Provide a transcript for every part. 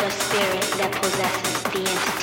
the spirit that possesses the entity.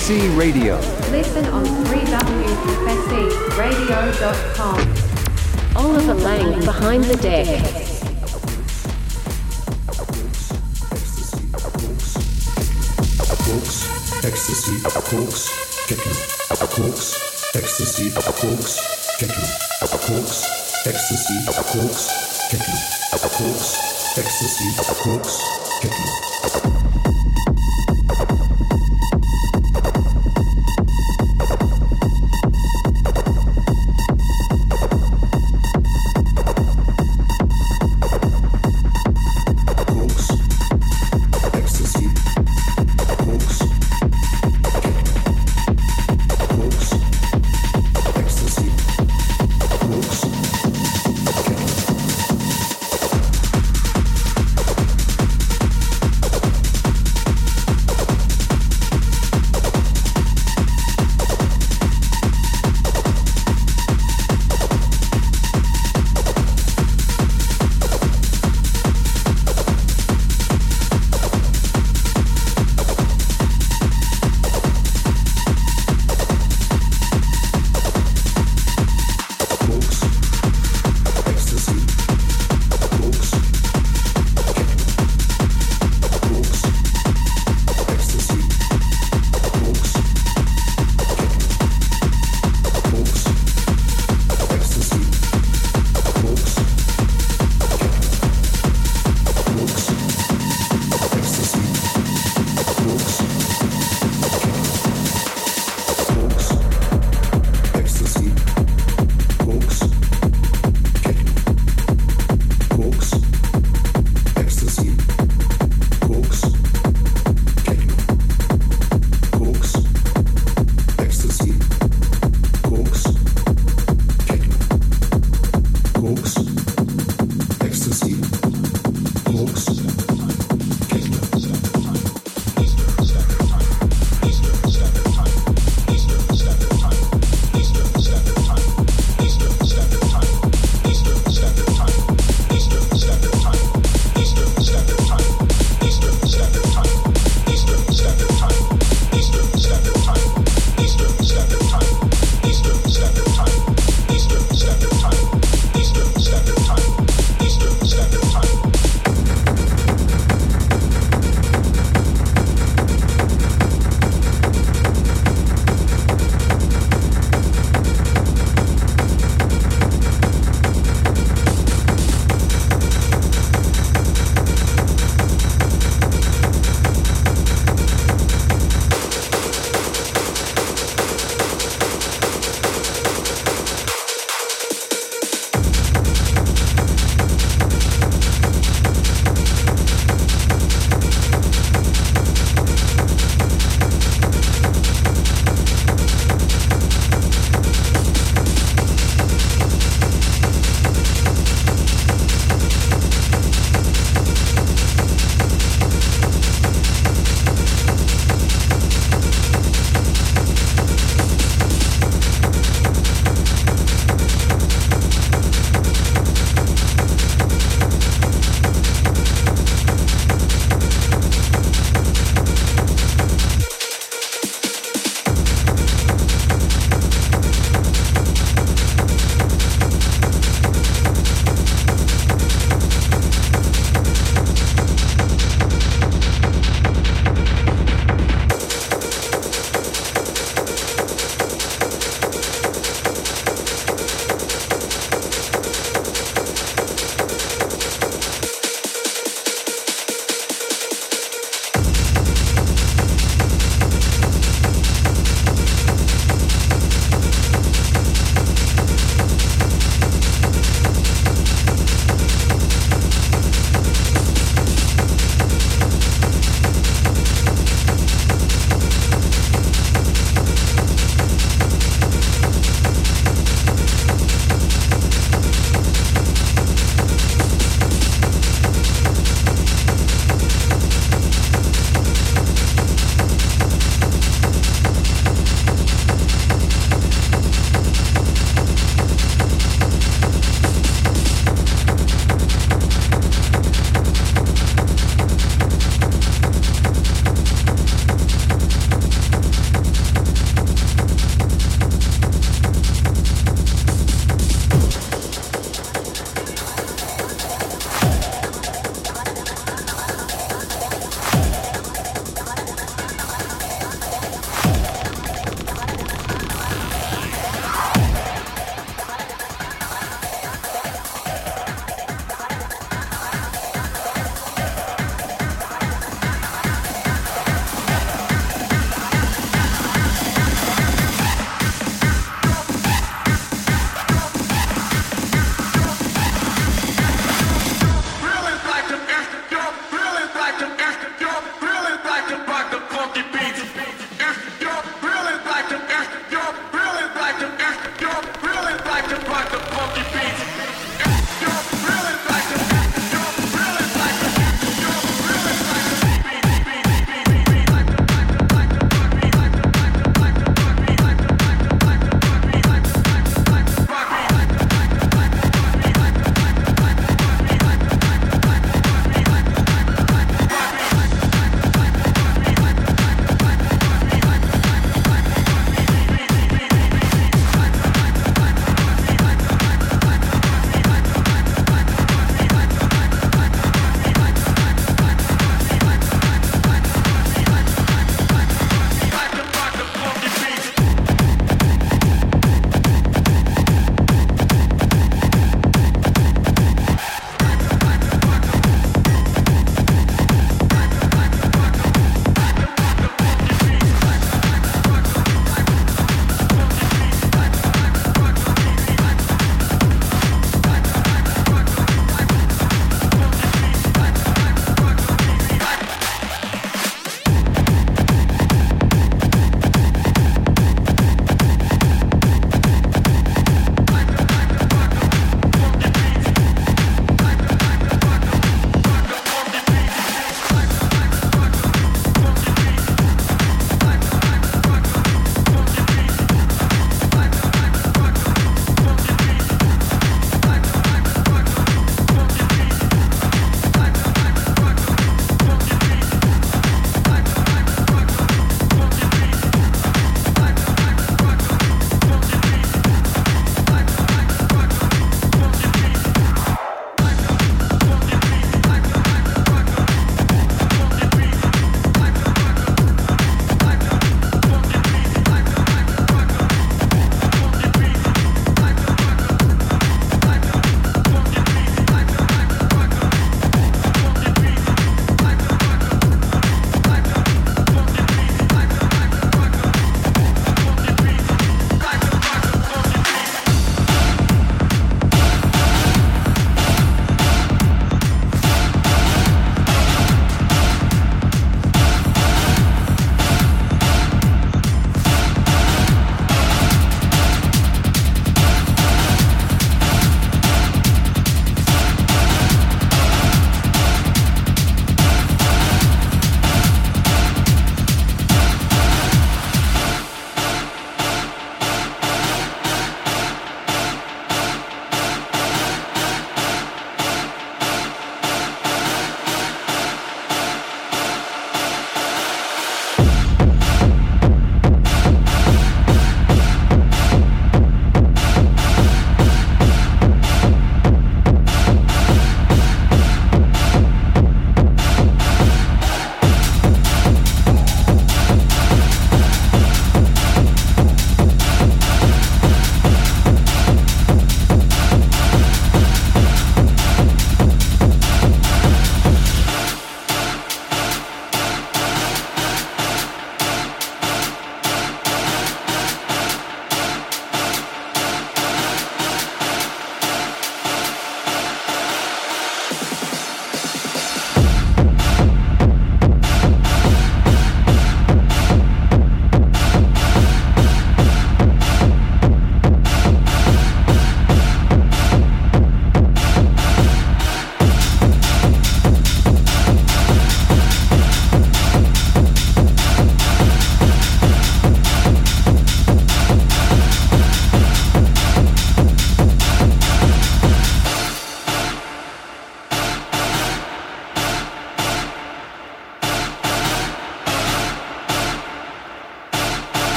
Prophecy Radio. Listen on 3wprophecyradio.com. Oliver Lang behind the deck. Cokes, ecstasy, cokes, techno, cokes, ecstasy, cokes, techno, cokes, ecstasy, cokes, techno, cokes, ecstasy, cokes, techno.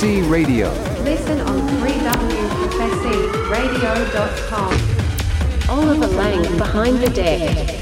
FSC Radio. Listen on www.fscradio.com. Oliver Lang behind the deck.